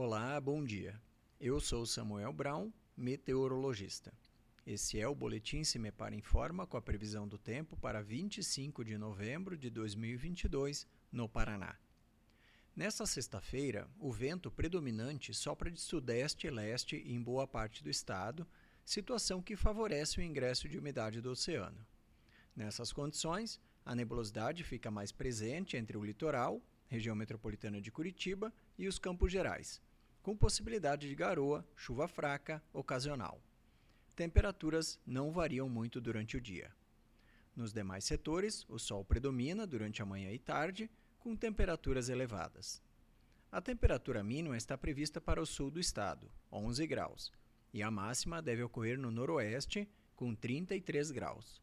Olá, bom dia. Eu sou Samuel Brown, meteorologista. Esse é o Boletim Se Me Para Informa com a previsão do tempo para 25 de novembro de 2022, no Paraná. Nesta sexta-feira, o vento predominante sopra de sudeste e leste em boa parte do estado, situação que favorece o ingresso de umidade do oceano. Nessas condições, a nebulosidade fica mais presente entre o litoral, região metropolitana de Curitiba e os Campos Gerais, com possibilidade de garoa, chuva fraca, ocasional. Temperaturas não variam muito durante o dia. Nos demais setores, o sol predomina durante a manhã e tarde, com temperaturas elevadas. A temperatura mínima está prevista para o sul do estado, 11 graus, e a máxima deve ocorrer no noroeste, com 33 graus.